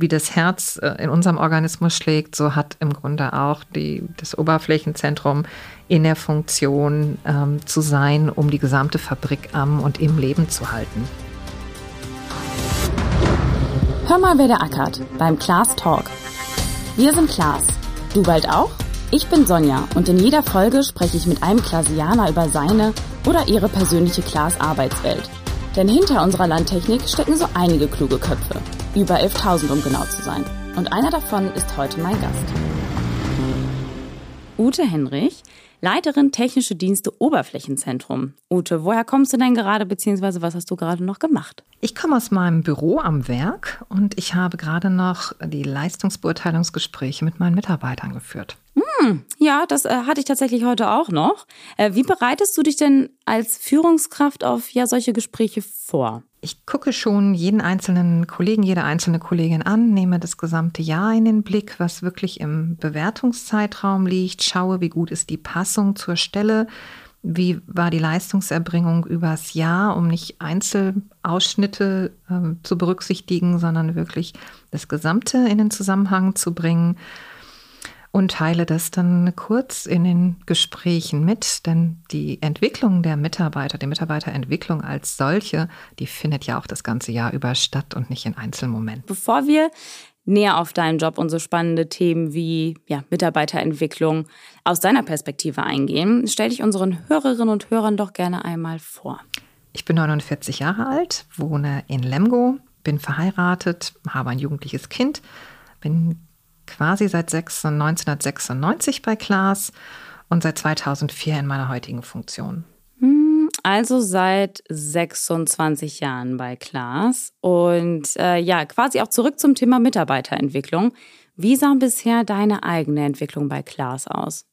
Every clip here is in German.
wie das Herz äh, in unserem Organismus schlägt, so hat im Grunde auch die, das Oberflächenzentrum in der Funktion ähm, zu sein, um die gesamte Fabrik am und im Leben zu halten. Hör mal, wer der ackert beim Class Talk. Wir sind Klaas. Du bald auch? Ich bin Sonja und in jeder Folge spreche ich mit einem Klasianer über seine oder ihre persönliche Klaas-Arbeitswelt. Denn hinter unserer Landtechnik stecken so einige kluge Köpfe. Über 11.000, um genau zu sein. Und einer davon ist heute mein Gast. Ute Henrich, Leiterin Technische Dienste Oberflächenzentrum. Ute, woher kommst du denn gerade, beziehungsweise was hast du gerade noch gemacht? Ich komme aus meinem Büro am Werk und ich habe gerade noch die Leistungsbeurteilungsgespräche mit meinen Mitarbeitern geführt. Hm, ja, das äh, hatte ich tatsächlich heute auch noch. Äh, wie bereitest du dich denn als Führungskraft auf ja solche Gespräche vor? Ich gucke schon jeden einzelnen Kollegen, jede einzelne Kollegin an, nehme das gesamte Jahr in den Blick, was wirklich im Bewertungszeitraum liegt, schaue, wie gut ist die Passung zur Stelle, wie war die Leistungserbringung übers Jahr, um nicht Einzelausschnitte äh, zu berücksichtigen, sondern wirklich das Gesamte in den Zusammenhang zu bringen und teile das dann kurz in den Gesprächen mit, denn die Entwicklung der Mitarbeiter, die Mitarbeiterentwicklung als solche, die findet ja auch das ganze Jahr über statt und nicht in Einzelmomenten. Bevor wir näher auf deinen Job und so spannende Themen wie ja, Mitarbeiterentwicklung aus deiner Perspektive eingehen, stell dich unseren Hörerinnen und Hörern doch gerne einmal vor. Ich bin 49 Jahre alt, wohne in Lemgo, bin verheiratet, habe ein jugendliches Kind, bin quasi seit 1996 bei Klaas und seit 2004 in meiner heutigen Funktion. Hm, also seit 26 Jahren bei Klaas und äh, ja, quasi auch zurück zum Thema Mitarbeiterentwicklung. Wie sah bisher deine eigene Entwicklung bei Klaas aus?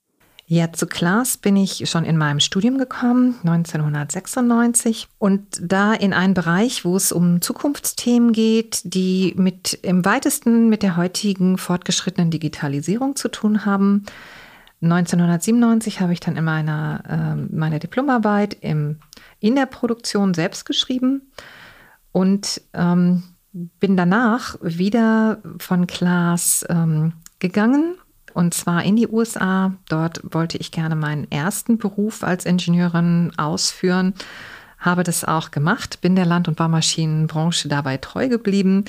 Ja, zu Klaas bin ich schon in meinem Studium gekommen, 1996, und da in einen Bereich, wo es um Zukunftsthemen geht, die mit im weitesten mit der heutigen fortgeschrittenen Digitalisierung zu tun haben. 1997 habe ich dann in meiner äh, meine Diplomarbeit im, in der Produktion selbst geschrieben und ähm, bin danach wieder von Klaas ähm, gegangen und zwar in die USA. Dort wollte ich gerne meinen ersten Beruf als Ingenieurin ausführen. Habe das auch gemacht, bin der Land- und Baumaschinenbranche dabei treu geblieben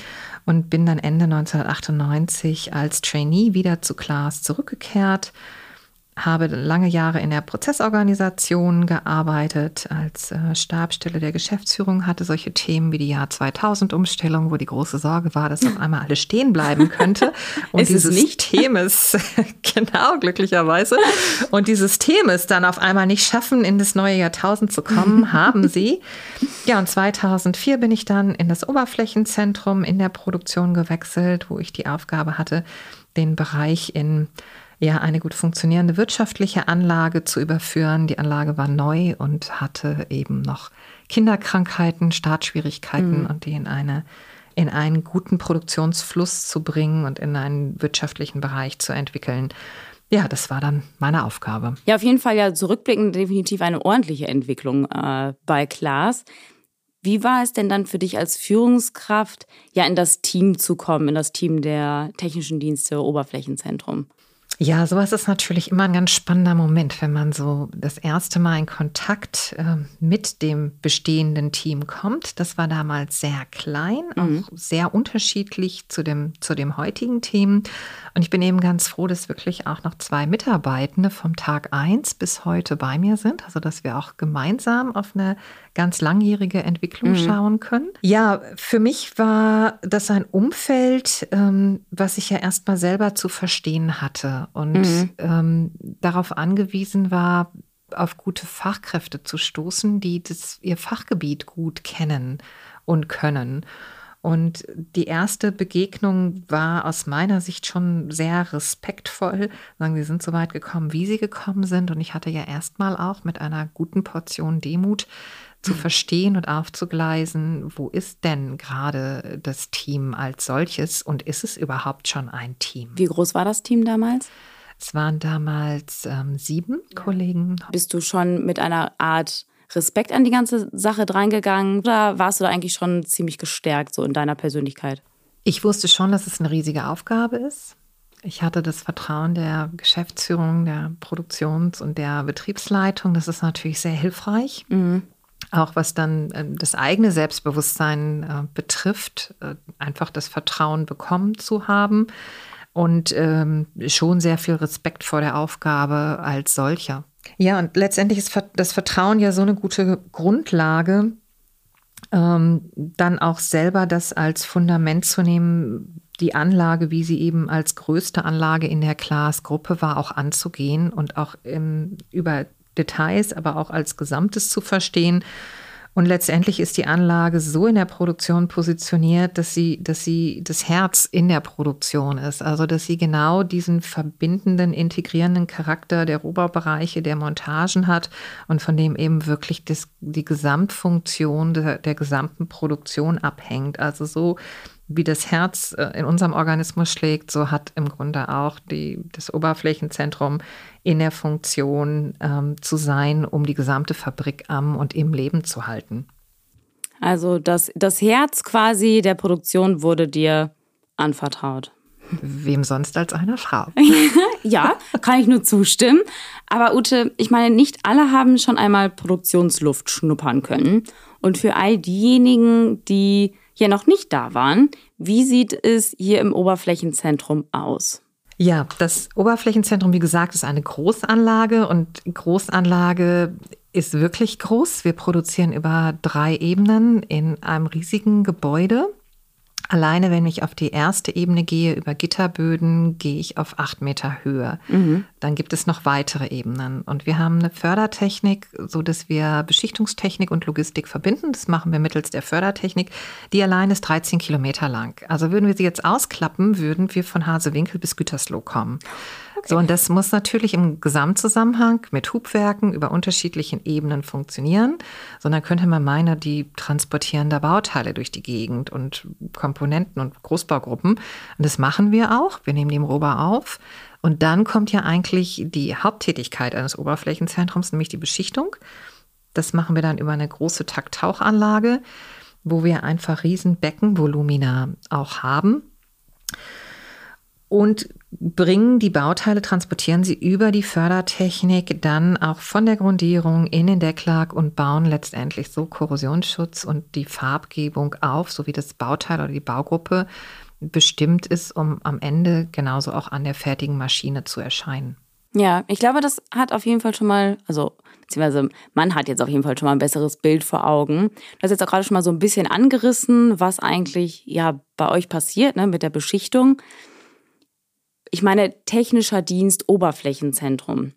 und bin dann Ende 1998 als Trainee wieder zu Klaas zurückgekehrt habe lange Jahre in der Prozessorganisation gearbeitet, als äh, Stabstelle der Geschäftsführung, hatte solche Themen wie die Jahr 2000 Umstellung, wo die große Sorge war, dass auf einmal alles stehen bleiben könnte. Und dieses System ist, genau, glücklicherweise, und die Systeme es dann auf einmal nicht schaffen, in das neue Jahrtausend zu kommen, haben sie. Ja, und 2004 bin ich dann in das Oberflächenzentrum in der Produktion gewechselt, wo ich die Aufgabe hatte, den Bereich in ja, eine gut funktionierende wirtschaftliche Anlage zu überführen. Die Anlage war neu und hatte eben noch Kinderkrankheiten, Startschwierigkeiten mhm. und die in eine in einen guten Produktionsfluss zu bringen und in einen wirtschaftlichen Bereich zu entwickeln. Ja, das war dann meine Aufgabe. Ja, auf jeden Fall ja zurückblickend definitiv eine ordentliche Entwicklung äh, bei Klaas. Wie war es denn dann für dich als Führungskraft, ja in das Team zu kommen, in das Team der technischen Dienste Oberflächenzentrum? Ja, sowas ist natürlich immer ein ganz spannender Moment, wenn man so das erste Mal in Kontakt äh, mit dem bestehenden Team kommt. Das war damals sehr klein, mhm. auch sehr unterschiedlich zu dem, zu dem heutigen Team. Und ich bin eben ganz froh, dass wirklich auch noch zwei Mitarbeitende vom Tag eins bis heute bei mir sind. Also, dass wir auch gemeinsam auf eine ganz langjährige Entwicklung mhm. schauen können. Ja, für mich war das ein Umfeld, ähm, was ich ja erstmal selber zu verstehen hatte und mhm. ähm, darauf angewiesen war, auf gute Fachkräfte zu stoßen, die das, ihr Fachgebiet gut kennen und können. Und die erste Begegnung war aus meiner Sicht schon sehr respektvoll. Sagen, sie sind so weit gekommen, wie sie gekommen sind. Und ich hatte ja erstmal auch mit einer guten Portion Demut zu hm. verstehen und aufzugleisen, wo ist denn gerade das Team als solches und ist es überhaupt schon ein Team? Wie groß war das Team damals? Es waren damals ähm, sieben Kollegen. Bist du schon mit einer Art Respekt an die ganze Sache drangegangen oder warst du da eigentlich schon ziemlich gestärkt so in deiner Persönlichkeit? Ich wusste schon, dass es eine riesige Aufgabe ist. Ich hatte das Vertrauen der Geschäftsführung, der Produktions- und der Betriebsleitung. Das ist natürlich sehr hilfreich. Mhm. Auch was dann äh, das eigene Selbstbewusstsein äh, betrifft, äh, einfach das Vertrauen bekommen zu haben und ähm, schon sehr viel Respekt vor der Aufgabe als solcher. Ja, und letztendlich ist das Vertrauen ja so eine gute Grundlage, ähm, dann auch selber das als Fundament zu nehmen, die Anlage, wie sie eben als größte Anlage in der Class-Gruppe war, auch anzugehen und auch im, über Details, aber auch als Gesamtes zu verstehen und letztendlich ist die Anlage so in der Produktion positioniert, dass sie, dass sie das Herz in der Produktion ist. Also, dass sie genau diesen verbindenden, integrierenden Charakter der Rohbaubereiche, der Montagen hat und von dem eben wirklich das, die Gesamtfunktion der, der gesamten Produktion abhängt. Also so wie das Herz äh, in unserem Organismus schlägt, so hat im Grunde auch die, das Oberflächenzentrum in der Funktion ähm, zu sein, um die gesamte Fabrik am und im Leben zu halten. Also das, das Herz quasi der Produktion wurde dir anvertraut. Wem sonst als einer Frau? ja, kann ich nur zustimmen. Aber Ute, ich meine, nicht alle haben schon einmal Produktionsluft schnuppern können. Und für all diejenigen, die hier noch nicht da waren. Wie sieht es hier im Oberflächenzentrum aus? Ja, das Oberflächenzentrum, wie gesagt, ist eine Großanlage und Großanlage ist wirklich groß. Wir produzieren über drei Ebenen in einem riesigen Gebäude. Alleine, wenn ich auf die erste Ebene gehe, über Gitterböden, gehe ich auf acht Meter Höhe. Mhm. Dann gibt es noch weitere Ebenen. Und wir haben eine Fördertechnik, so dass wir Beschichtungstechnik und Logistik verbinden. Das machen wir mittels der Fördertechnik. Die allein ist 13 Kilometer lang. Also würden wir sie jetzt ausklappen, würden wir von Hasewinkel bis Gütersloh kommen. So, und das muss natürlich im Gesamtzusammenhang mit Hubwerken über unterschiedlichen Ebenen funktionieren. Sondern könnte man meinen, die transportieren da Bauteile durch die Gegend und Komponenten und Großbaugruppen. Und das machen wir auch. Wir nehmen die im Rohbau auf. Und dann kommt ja eigentlich die Haupttätigkeit eines Oberflächenzentrums, nämlich die Beschichtung. Das machen wir dann über eine große Takttauchanlage, wo wir einfach riesen Beckenvolumina auch haben und bringen die Bauteile, transportieren sie über die Fördertechnik dann auch von der Grundierung in den Decklack und bauen letztendlich so Korrosionsschutz und die Farbgebung auf, so wie das Bauteil oder die Baugruppe bestimmt ist, um am Ende genauso auch an der fertigen Maschine zu erscheinen. Ja, ich glaube, das hat auf jeden Fall schon mal, also beziehungsweise man hat jetzt auf jeden Fall schon mal ein besseres Bild vor Augen. Du hast jetzt auch gerade schon mal so ein bisschen angerissen, was eigentlich ja bei euch passiert ne, mit der Beschichtung ich meine, technischer Dienst, Oberflächenzentrum.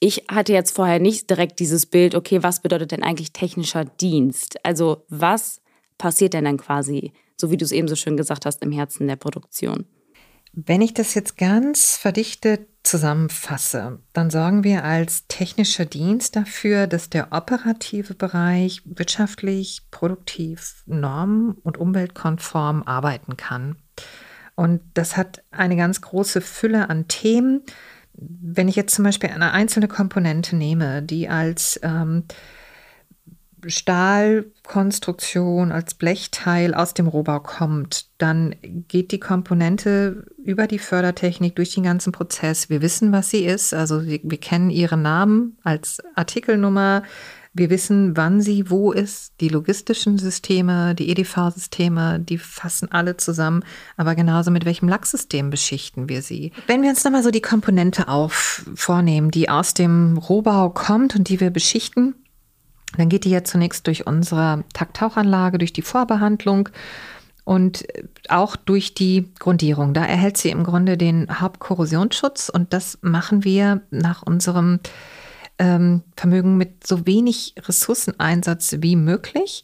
Ich hatte jetzt vorher nicht direkt dieses Bild, okay, was bedeutet denn eigentlich technischer Dienst? Also was passiert denn dann quasi, so wie du es eben so schön gesagt hast, im Herzen der Produktion? Wenn ich das jetzt ganz verdichtet zusammenfasse, dann sorgen wir als technischer Dienst dafür, dass der operative Bereich wirtschaftlich, produktiv, norm- und umweltkonform arbeiten kann. Und das hat eine ganz große Fülle an Themen. Wenn ich jetzt zum Beispiel eine einzelne Komponente nehme, die als ähm, Stahlkonstruktion, als Blechteil aus dem Rohbau kommt, dann geht die Komponente über die Fördertechnik durch den ganzen Prozess. Wir wissen, was sie ist. Also wir, wir kennen ihren Namen als Artikelnummer. Wir wissen, wann sie wo ist. Die logistischen Systeme, die EDV-Systeme, die fassen alle zusammen. Aber genauso mit welchem Lacksystem beschichten wir sie. Wenn wir uns nochmal so die Komponente auf vornehmen, die aus dem Rohbau kommt und die wir beschichten, dann geht die ja zunächst durch unsere Takttauchanlage, durch die Vorbehandlung und auch durch die Grundierung. Da erhält sie im Grunde den Hauptkorrosionsschutz und das machen wir nach unserem ähm, Vermögen mit so wenig Ressourceneinsatz wie möglich.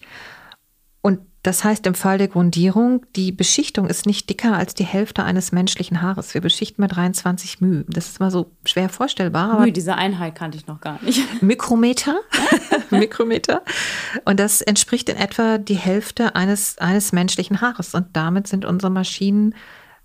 Und das heißt im Fall der Grundierung, die Beschichtung ist nicht dicker als die Hälfte eines menschlichen Haares. Wir beschichten mit 23 μ. Das ist mal so schwer vorstellbar. Aber diese Einheit kannte ich noch gar nicht. Mikrometer. Mikrometer. Und das entspricht in etwa die Hälfte eines, eines menschlichen Haares. Und damit sind unsere Maschinen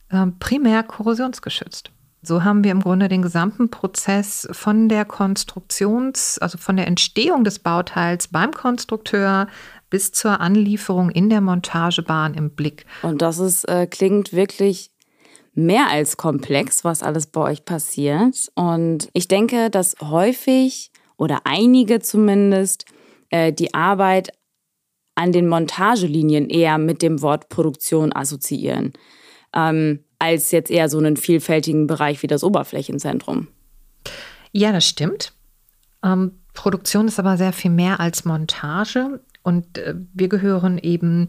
äh, primär korrosionsgeschützt. So haben wir im Grunde den gesamten Prozess von der Konstruktions-, also von der Entstehung des Bauteils beim Konstrukteur bis zur Anlieferung in der Montagebahn im Blick. Und das ist, äh, klingt wirklich mehr als komplex, was alles bei euch passiert. Und ich denke, dass häufig oder einige zumindest äh, die Arbeit an den Montagelinien eher mit dem Wort Produktion assoziieren, ähm, als jetzt eher so einen vielfältigen Bereich wie das Oberflächenzentrum. Ja, das stimmt. Ähm, Produktion ist aber sehr viel mehr als Montage und äh, wir gehören eben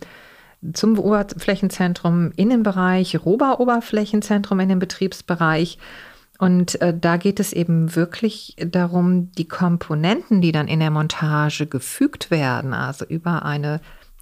zum Oberflächenzentrum Innenbereich, Rohbau-Oberflächenzentrum in den Betriebsbereich. Und äh, da geht es eben wirklich darum, die Komponenten, die dann in der Montage gefügt werden, also über eine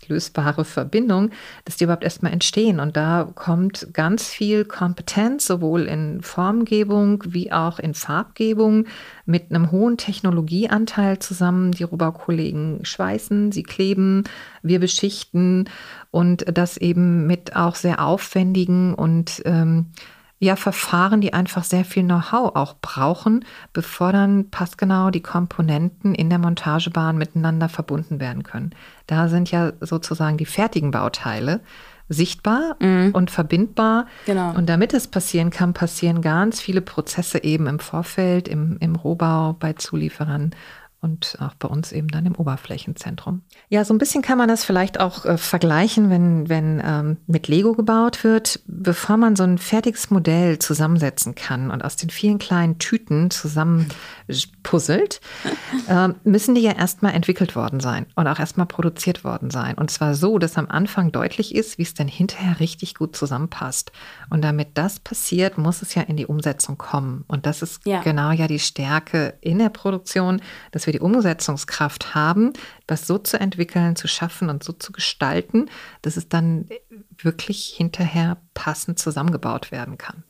lösbare Verbindung, dass die überhaupt erstmal entstehen. Und da kommt ganz viel Kompetenz, sowohl in Formgebung wie auch in Farbgebung, mit einem hohen Technologieanteil zusammen. Die Rohbaukollegen schweißen, sie kleben, wir beschichten und das eben mit auch sehr aufwendigen und ähm, ja, Verfahren, die einfach sehr viel Know-how auch brauchen, bevor dann passgenau die Komponenten in der Montagebahn miteinander verbunden werden können. Da sind ja sozusagen die fertigen Bauteile sichtbar mhm. und verbindbar. Genau. Und damit es passieren kann, passieren ganz viele Prozesse eben im Vorfeld, im, im Rohbau, bei Zulieferern und auch bei uns eben dann im Oberflächenzentrum. Ja, so ein bisschen kann man das vielleicht auch äh, vergleichen, wenn, wenn ähm, mit Lego gebaut wird. Bevor man so ein fertiges Modell zusammensetzen kann und aus den vielen kleinen Tüten zusammen puzzelt, äh, müssen die ja erstmal entwickelt worden sein und auch erstmal produziert worden sein. Und zwar so, dass am Anfang deutlich ist, wie es denn hinterher richtig gut zusammenpasst. Und damit das passiert, muss es ja in die Umsetzung kommen. Und das ist ja. genau ja die Stärke in der Produktion, dass wir wir die Umsetzungskraft haben, das so zu entwickeln, zu schaffen und so zu gestalten, dass es dann wirklich hinterher passend zusammengebaut werden kann.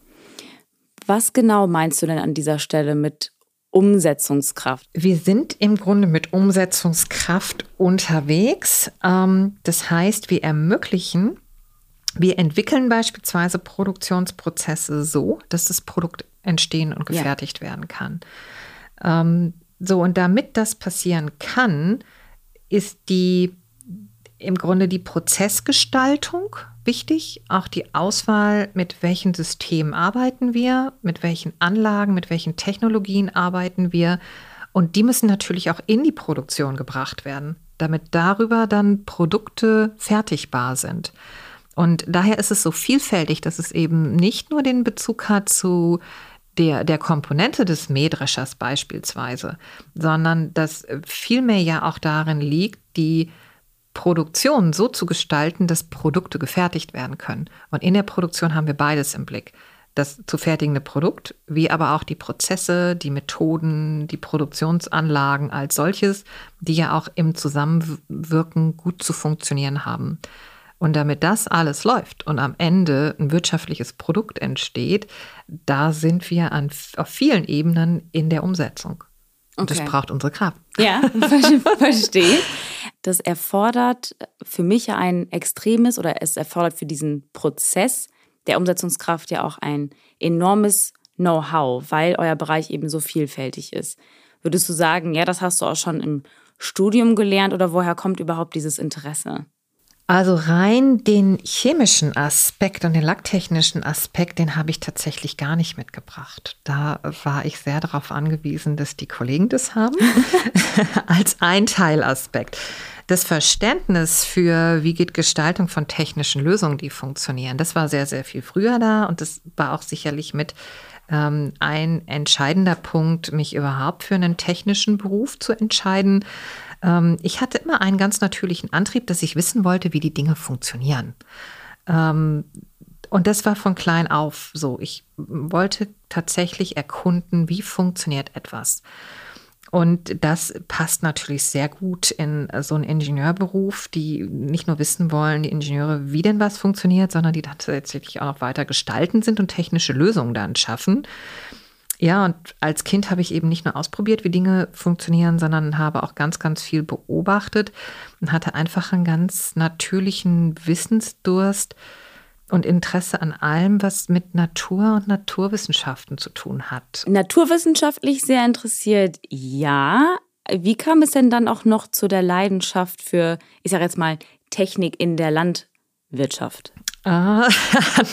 Was genau meinst du denn an dieser Stelle mit Umsetzungskraft? Wir sind im Grunde mit Umsetzungskraft unterwegs. Ähm, das heißt, wir ermöglichen, wir entwickeln beispielsweise Produktionsprozesse so, dass das Produkt entstehen und gefertigt ja. werden kann. So, und damit das passieren kann, ist die im Grunde die Prozessgestaltung wichtig, auch die Auswahl, mit welchen Systemen arbeiten wir, mit welchen Anlagen, mit welchen Technologien arbeiten wir. Und die müssen natürlich auch in die Produktion gebracht werden, damit darüber dann Produkte fertigbar sind. Und daher ist es so vielfältig, dass es eben nicht nur den Bezug hat zu der, der Komponente des Mähdreschers beispielsweise, sondern dass vielmehr ja auch darin liegt, die Produktion so zu gestalten, dass Produkte gefertigt werden können. Und in der Produktion haben wir beides im Blick. Das zu fertigende Produkt, wie aber auch die Prozesse, die Methoden, die Produktionsanlagen als solches, die ja auch im Zusammenwirken gut zu funktionieren haben. Und damit das alles läuft und am Ende ein wirtschaftliches Produkt entsteht, da sind wir an, auf vielen Ebenen in der Umsetzung. Und okay. das braucht unsere Kraft. Ja, verstehe. Das erfordert für mich ja ein extremes oder es erfordert für diesen Prozess der Umsetzungskraft ja auch ein enormes Know-how, weil euer Bereich eben so vielfältig ist. Würdest du sagen, ja, das hast du auch schon im Studium gelernt oder woher kommt überhaupt dieses Interesse? Also rein den chemischen Aspekt und den lacktechnischen Aspekt, den habe ich tatsächlich gar nicht mitgebracht. Da war ich sehr darauf angewiesen, dass die Kollegen das haben, als ein Teilaspekt. Das Verständnis für, wie geht Gestaltung von technischen Lösungen, die funktionieren, das war sehr, sehr viel früher da und das war auch sicherlich mit ähm, ein entscheidender Punkt, mich überhaupt für einen technischen Beruf zu entscheiden. Ähm, ich hatte immer einen ganz natürlichen Antrieb, dass ich wissen wollte, wie die Dinge funktionieren. Ähm, und das war von klein auf so. Ich wollte tatsächlich erkunden, wie funktioniert etwas. Und das passt natürlich sehr gut in so einen Ingenieurberuf, die nicht nur wissen wollen, die Ingenieure, wie denn was funktioniert, sondern die tatsächlich auch noch weiter gestalten sind und technische Lösungen dann schaffen. Ja, und als Kind habe ich eben nicht nur ausprobiert, wie Dinge funktionieren, sondern habe auch ganz, ganz viel beobachtet und hatte einfach einen ganz natürlichen Wissensdurst und Interesse an allem, was mit Natur und Naturwissenschaften zu tun hat. Naturwissenschaftlich sehr interessiert, ja. wie kam es denn dann auch noch zu der Leidenschaft für, ich sage jetzt mal, Technik in der Landwirtschaft? Äh, an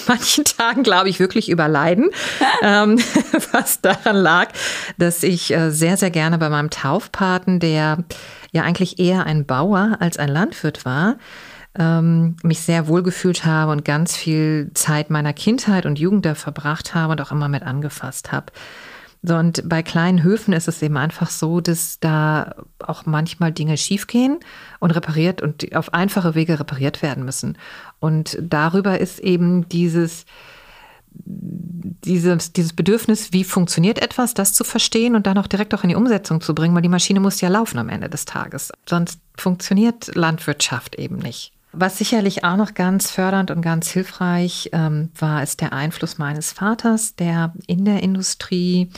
manchen Tagen glaube ich wirklich überleiden, ähm, was daran lag, dass ich äh, sehr, sehr gerne bei meinem Taufpaten, der ja eigentlich eher ein Bauer als ein Landwirt war, ähm, mich sehr wohlgefühlt habe und ganz viel Zeit meiner Kindheit und Jugend da verbracht habe und auch immer mit angefasst habe. So, und bei kleinen Höfen ist es eben einfach so, dass da auch manchmal Dinge schiefgehen und repariert und auf einfache Wege repariert werden müssen. Und darüber ist eben dieses, dieses, dieses Bedürfnis, wie funktioniert etwas, das zu verstehen und dann auch direkt auch in die Umsetzung zu bringen, weil die Maschine muss ja laufen am Ende des Tages. Sonst funktioniert Landwirtschaft eben nicht. Was sicherlich auch noch ganz fördernd und ganz hilfreich ähm, war, ist der Einfluss meines Vaters, der in der Industrie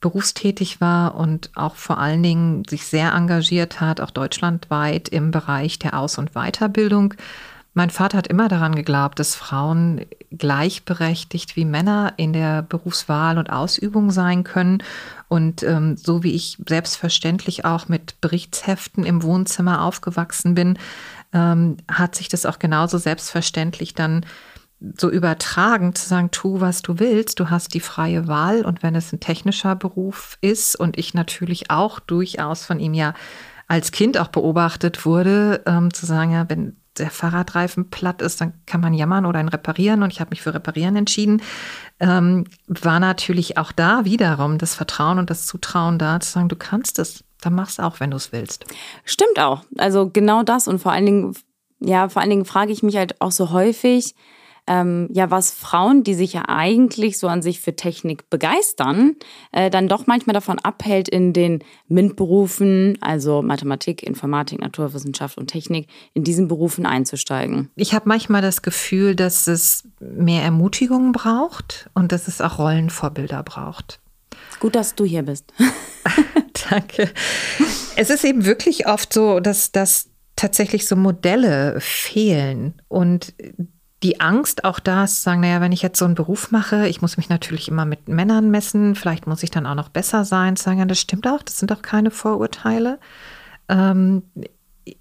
berufstätig war und auch vor allen Dingen sich sehr engagiert hat, auch deutschlandweit im Bereich der Aus- und Weiterbildung. Mein Vater hat immer daran geglaubt, dass Frauen gleichberechtigt wie Männer in der Berufswahl und Ausübung sein können. Und ähm, so wie ich selbstverständlich auch mit Berichtsheften im Wohnzimmer aufgewachsen bin, ähm, hat sich das auch genauso selbstverständlich dann so übertragen, zu sagen, tu, was du willst, du hast die freie Wahl. Und wenn es ein technischer Beruf ist und ich natürlich auch durchaus von ihm ja als Kind auch beobachtet wurde, ähm, zu sagen, ja, wenn der Fahrradreifen platt ist, dann kann man jammern oder ihn reparieren und ich habe mich für reparieren entschieden, ähm, war natürlich auch da wiederum das Vertrauen und das Zutrauen da, zu sagen, du kannst es, dann mach's auch, wenn du es willst. Stimmt auch. Also genau das und vor allen Dingen, ja, vor allen Dingen frage ich mich halt auch so häufig, ähm, ja, was Frauen, die sich ja eigentlich so an sich für Technik begeistern, äh, dann doch manchmal davon abhält, in den MINT-Berufen, also Mathematik, Informatik, Naturwissenschaft und Technik, in diesen Berufen einzusteigen. Ich habe manchmal das Gefühl, dass es mehr Ermutigung braucht und dass es auch Rollenvorbilder braucht. Gut, dass du hier bist. Danke. Es ist eben wirklich oft so, dass, dass tatsächlich so Modelle fehlen und die Angst auch da zu sagen, naja, wenn ich jetzt so einen Beruf mache, ich muss mich natürlich immer mit Männern messen, vielleicht muss ich dann auch noch besser sein, sagen, ja, das stimmt auch, das sind auch keine Vorurteile. Ähm,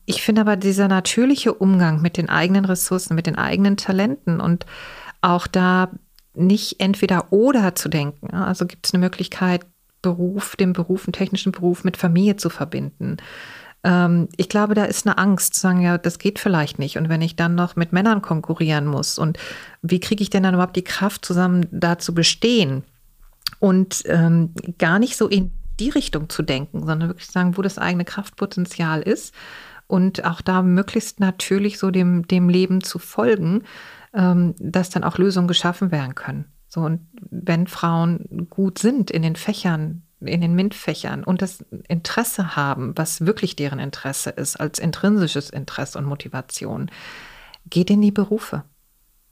ich finde aber dieser natürliche Umgang mit den eigenen Ressourcen, mit den eigenen Talenten und auch da nicht entweder oder zu denken. Also gibt es eine Möglichkeit, Beruf, den Beruf, einen technischen Beruf mit Familie zu verbinden. Ähm, ich glaube, da ist eine Angst, zu sagen, ja, das geht vielleicht nicht. Und wenn ich dann noch mit Männern konkurrieren muss und wie kriege ich denn dann überhaupt die Kraft zusammen, da zu bestehen? Und ähm, gar nicht so in die Richtung zu denken, sondern wirklich sagen, wo das eigene Kraftpotenzial ist und auch da möglichst natürlich so dem, dem Leben zu folgen, ähm, dass dann auch Lösungen geschaffen werden können. So, und wenn Frauen gut sind in den Fächern, in den MINT-Fächern und das Interesse haben, was wirklich deren Interesse ist, als intrinsisches Interesse und Motivation, geht in die Berufe.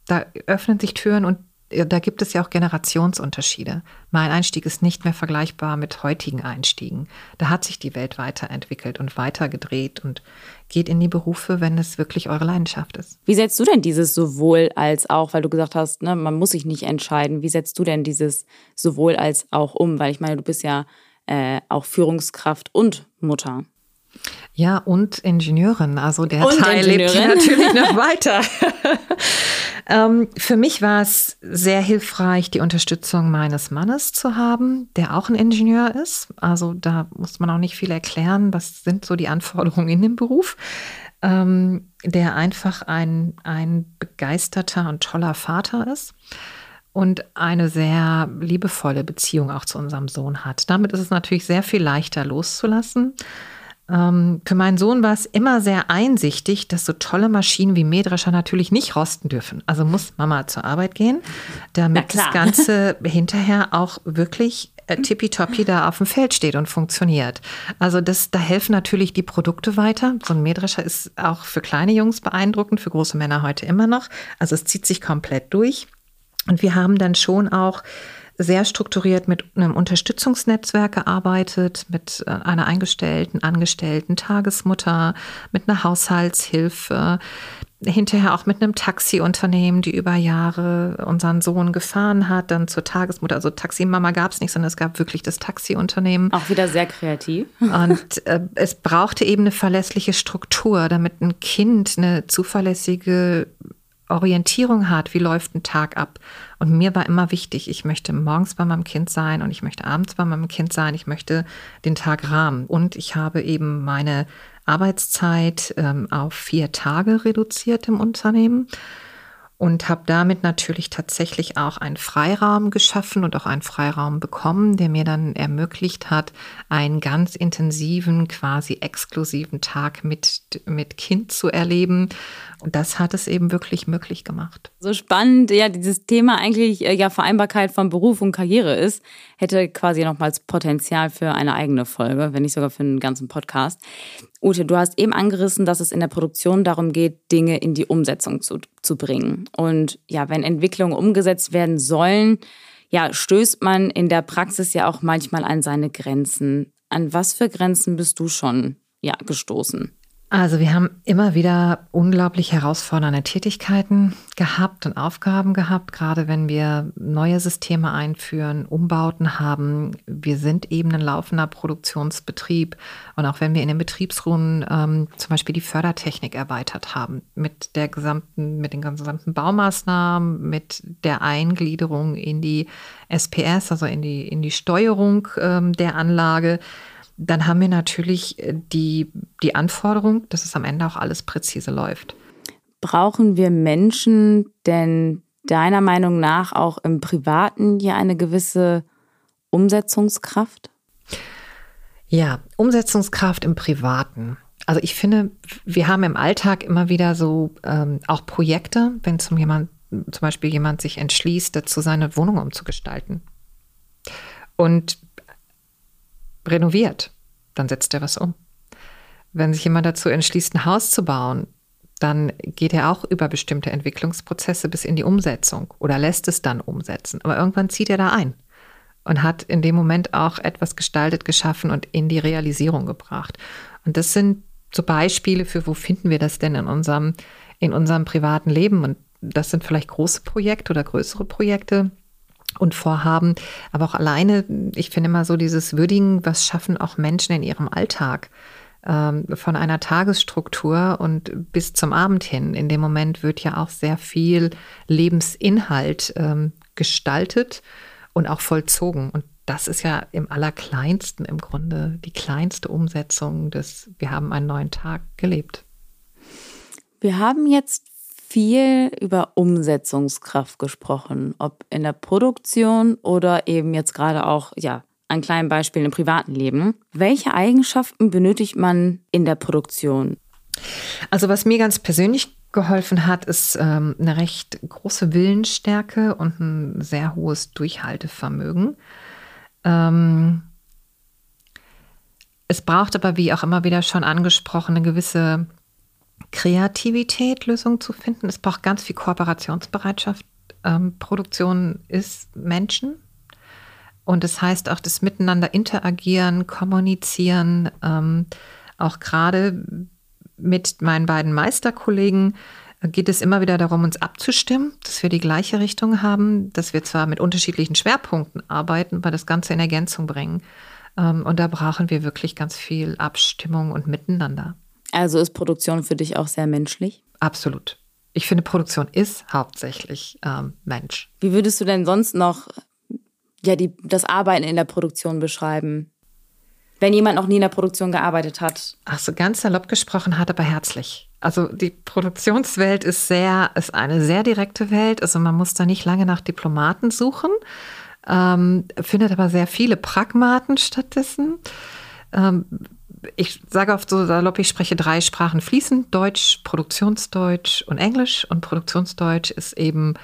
Da öffnen sich Türen und da gibt es ja auch Generationsunterschiede. Mein Einstieg ist nicht mehr vergleichbar mit heutigen Einstiegen. Da hat sich die Welt weiterentwickelt und weitergedreht und geht in die Berufe, wenn es wirklich eure Leidenschaft ist. Wie setzt du denn dieses sowohl als auch, weil du gesagt hast, ne, man muss sich nicht entscheiden, wie setzt du denn dieses sowohl als auch um? Weil ich meine, du bist ja äh, auch Führungskraft und Mutter. Ja, und Ingenieurin. Also der und Teil lebt hier natürlich noch weiter. ähm, für mich war es sehr hilfreich, die Unterstützung meines Mannes zu haben, der auch ein Ingenieur ist. Also da muss man auch nicht viel erklären, was sind so die Anforderungen in dem Beruf. Ähm, der einfach ein, ein begeisterter und toller Vater ist und eine sehr liebevolle Beziehung auch zu unserem Sohn hat. Damit ist es natürlich sehr viel leichter loszulassen. Ähm, für meinen Sohn war es immer sehr einsichtig, dass so tolle Maschinen wie Mähdrescher natürlich nicht rosten dürfen. Also muss Mama zur Arbeit gehen, damit das Ganze hinterher auch wirklich äh, tippitoppi da auf dem Feld steht und funktioniert. Also das, da helfen natürlich die Produkte weiter. So ein Mähdrescher ist auch für kleine Jungs beeindruckend, für große Männer heute immer noch. Also es zieht sich komplett durch. Und wir haben dann schon auch sehr strukturiert mit einem Unterstützungsnetzwerk gearbeitet, mit äh, einer eingestellten, angestellten Tagesmutter, mit einer Haushaltshilfe, hinterher auch mit einem Taxiunternehmen, die über Jahre unseren Sohn gefahren hat, dann zur Tagesmutter. Also Taximama gab es nicht, sondern es gab wirklich das Taxiunternehmen. Auch wieder sehr kreativ. Und äh, es brauchte eben eine verlässliche Struktur, damit ein Kind eine zuverlässige Orientierung hat, wie läuft ein Tag ab. Und mir war immer wichtig, ich möchte morgens bei meinem Kind sein und ich möchte abends bei meinem Kind sein, ich möchte den Tag rahmen. Und ich habe eben meine Arbeitszeit ähm, auf vier Tage reduziert im Unternehmen und habe damit natürlich tatsächlich auch einen Freiraum geschaffen und auch einen Freiraum bekommen, der mir dann ermöglicht hat, einen ganz intensiven, quasi exklusiven Tag mit, mit Kind zu erleben. Und das hat es eben wirklich möglich gemacht. So spannend, ja, dieses Thema eigentlich äh, ja Vereinbarkeit von Beruf und Karriere ist, hätte quasi nochmals Potenzial für eine eigene Folge, wenn nicht sogar für einen ganzen Podcast. Ute, du hast eben angerissen, dass es in der Produktion darum geht, Dinge in die Umsetzung zu, zu bringen. Und ja, wenn Entwicklungen umgesetzt werden sollen, ja, stößt man in der Praxis ja auch manchmal an seine Grenzen. An was für Grenzen bist du schon ja, gestoßen? Also wir haben immer wieder unglaublich herausfordernde Tätigkeiten gehabt und Aufgaben gehabt, gerade wenn wir neue Systeme einführen, Umbauten haben. Wir sind eben ein laufender Produktionsbetrieb und auch wenn wir in den Betriebsruhen ähm, zum Beispiel die Fördertechnik erweitert haben, mit der gesamten, mit den gesamten Baumaßnahmen, mit der Eingliederung in die SPS, also in die, in die Steuerung ähm, der Anlage, dann haben wir natürlich äh, die, die Anforderung, dass es am Ende auch alles präzise läuft. Brauchen wir Menschen denn deiner Meinung nach auch im Privaten hier eine gewisse Umsetzungskraft? Ja, Umsetzungskraft im Privaten. Also ich finde, wir haben im Alltag immer wieder so ähm, auch Projekte, wenn zum, jemand, zum Beispiel jemand sich entschließt, dazu seine Wohnung umzugestalten. Und renoviert, dann setzt er was um. Wenn sich jemand dazu entschließt, ein Haus zu bauen, dann geht er auch über bestimmte Entwicklungsprozesse bis in die Umsetzung oder lässt es dann umsetzen. Aber irgendwann zieht er da ein und hat in dem Moment auch etwas gestaltet, geschaffen und in die Realisierung gebracht. Und das sind so Beispiele für, wo finden wir das denn in unserem, in unserem privaten Leben? Und das sind vielleicht große Projekte oder größere Projekte, und Vorhaben, aber auch alleine, ich finde immer so dieses Würdigen, was schaffen auch Menschen in ihrem Alltag ähm, von einer Tagesstruktur und bis zum Abend hin. In dem Moment wird ja auch sehr viel Lebensinhalt ähm, gestaltet und auch vollzogen. Und das ist ja im Allerkleinsten im Grunde die kleinste Umsetzung des, wir haben einen neuen Tag gelebt. Wir haben jetzt viel über Umsetzungskraft gesprochen, ob in der Produktion oder eben jetzt gerade auch, ja, an kleinen Beispielen im privaten Leben. Welche Eigenschaften benötigt man in der Produktion? Also was mir ganz persönlich geholfen hat, ist ähm, eine recht große Willensstärke und ein sehr hohes Durchhaltevermögen. Ähm, es braucht aber, wie auch immer wieder schon angesprochen, eine gewisse Kreativität, Lösungen zu finden. Es braucht ganz viel Kooperationsbereitschaft. Ähm, Produktion ist Menschen. Und das heißt auch das Miteinander interagieren, kommunizieren. Ähm, auch gerade mit meinen beiden Meisterkollegen geht es immer wieder darum, uns abzustimmen, dass wir die gleiche Richtung haben, dass wir zwar mit unterschiedlichen Schwerpunkten arbeiten, aber das Ganze in Ergänzung bringen. Ähm, und da brauchen wir wirklich ganz viel Abstimmung und Miteinander. Also ist Produktion für dich auch sehr menschlich? Absolut. Ich finde, Produktion ist hauptsächlich ähm, Mensch. Wie würdest du denn sonst noch ja, die, das Arbeiten in der Produktion beschreiben? Wenn jemand noch nie in der Produktion gearbeitet hat. Ach so, ganz salopp gesprochen hat, aber herzlich. Also die Produktionswelt ist sehr, ist eine sehr direkte Welt. Also man muss da nicht lange nach Diplomaten suchen, ähm, findet aber sehr viele Pragmaten stattdessen. Ähm, ich sage oft so salopp, ich spreche drei Sprachen fließend, Deutsch, Produktionsdeutsch und Englisch. Und Produktionsdeutsch ist eben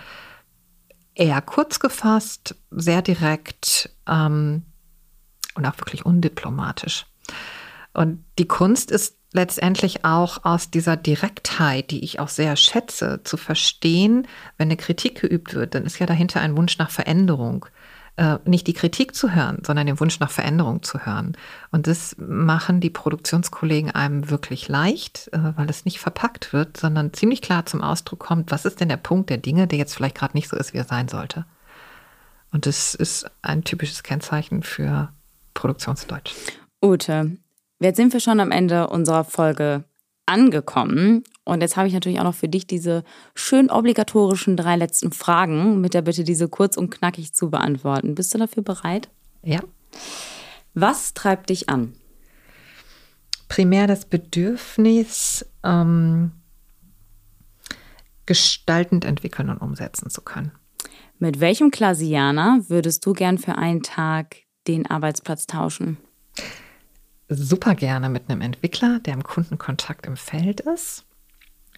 eher kurz gefasst, sehr direkt ähm, und auch wirklich undiplomatisch. Und die Kunst ist letztendlich auch aus dieser Direktheit, die ich auch sehr schätze, zu verstehen, wenn eine Kritik geübt wird, dann ist ja dahinter ein Wunsch nach Veränderung. Äh, nicht die Kritik zu hören, sondern den Wunsch nach Veränderung zu hören. Und das machen die Produktionskollegen einem wirklich leicht, äh, weil es nicht verpackt wird, sondern ziemlich klar zum Ausdruck kommt, was ist denn der Punkt der Dinge, der jetzt vielleicht gerade nicht so ist, wie er sein sollte. Und das ist ein typisches Kennzeichen für Produktionsdeutsch. Ute, jetzt sind wir schon am Ende unserer Folge angekommen. Und jetzt habe ich natürlich auch noch für dich diese schön obligatorischen drei letzten Fragen mit der Bitte, diese kurz und knackig zu beantworten. Bist du dafür bereit? Ja. Was treibt dich an? Primär das Bedürfnis, ähm, gestaltend entwickeln und umsetzen zu können. Mit welchem Klasianer würdest du gern für einen Tag den Arbeitsplatz tauschen? Super gerne mit einem Entwickler, der im Kundenkontakt im Feld ist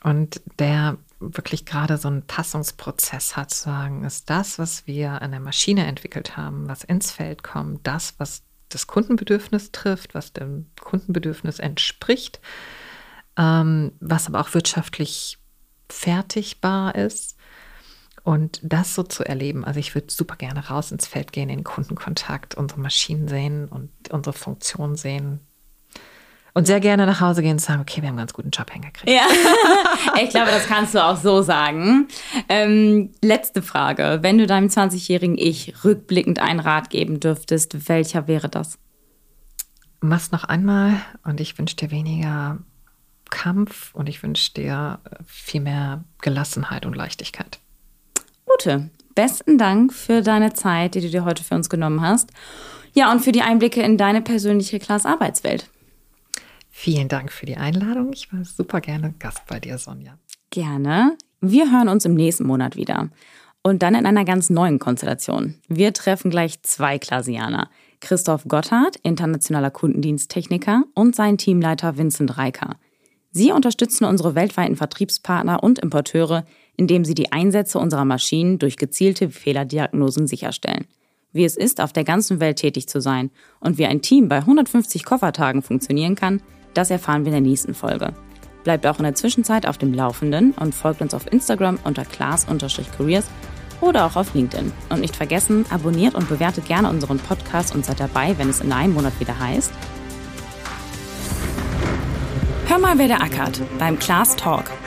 und der wirklich gerade so einen Passungsprozess hat, zu sagen, ist das, was wir an der Maschine entwickelt haben, was ins Feld kommt, das, was das Kundenbedürfnis trifft, was dem Kundenbedürfnis entspricht, ähm, was aber auch wirtschaftlich fertigbar ist. Und das so zu erleben, also ich würde super gerne raus ins Feld gehen, in den Kundenkontakt, unsere Maschinen sehen und unsere Funktion sehen. Und sehr gerne nach Hause gehen und sagen, okay, wir haben einen ganz guten Job hingekriegt. Ja, ich glaube, das kannst du auch so sagen. Ähm, letzte Frage. Wenn du deinem 20-jährigen Ich rückblickend einen Rat geben dürftest, welcher wäre das? Mach's noch einmal und ich wünsche dir weniger Kampf und ich wünsche dir viel mehr Gelassenheit und Leichtigkeit. Ute, besten Dank für deine Zeit, die du dir heute für uns genommen hast. Ja, und für die Einblicke in deine persönliche Klasse-Arbeitswelt. Vielen Dank für die Einladung. Ich war super gerne Gast bei dir, Sonja. Gerne. Wir hören uns im nächsten Monat wieder. Und dann in einer ganz neuen Konstellation. Wir treffen gleich zwei Klasianer. Christoph Gotthard, internationaler Kundendiensttechniker, und sein Teamleiter Vincent Reiker. Sie unterstützen unsere weltweiten Vertriebspartner und Importeure, indem sie die Einsätze unserer Maschinen durch gezielte Fehlerdiagnosen sicherstellen. Wie es ist, auf der ganzen Welt tätig zu sein und wie ein Team bei 150 Koffertagen funktionieren kann, das erfahren wir in der nächsten Folge. Bleibt auch in der Zwischenzeit auf dem Laufenden und folgt uns auf Instagram unter class-careers oder auch auf LinkedIn. Und nicht vergessen, abonniert und bewertet gerne unseren Podcast und seid dabei, wenn es in einem Monat wieder heißt. Hör mal, wer der ackert beim Class Talk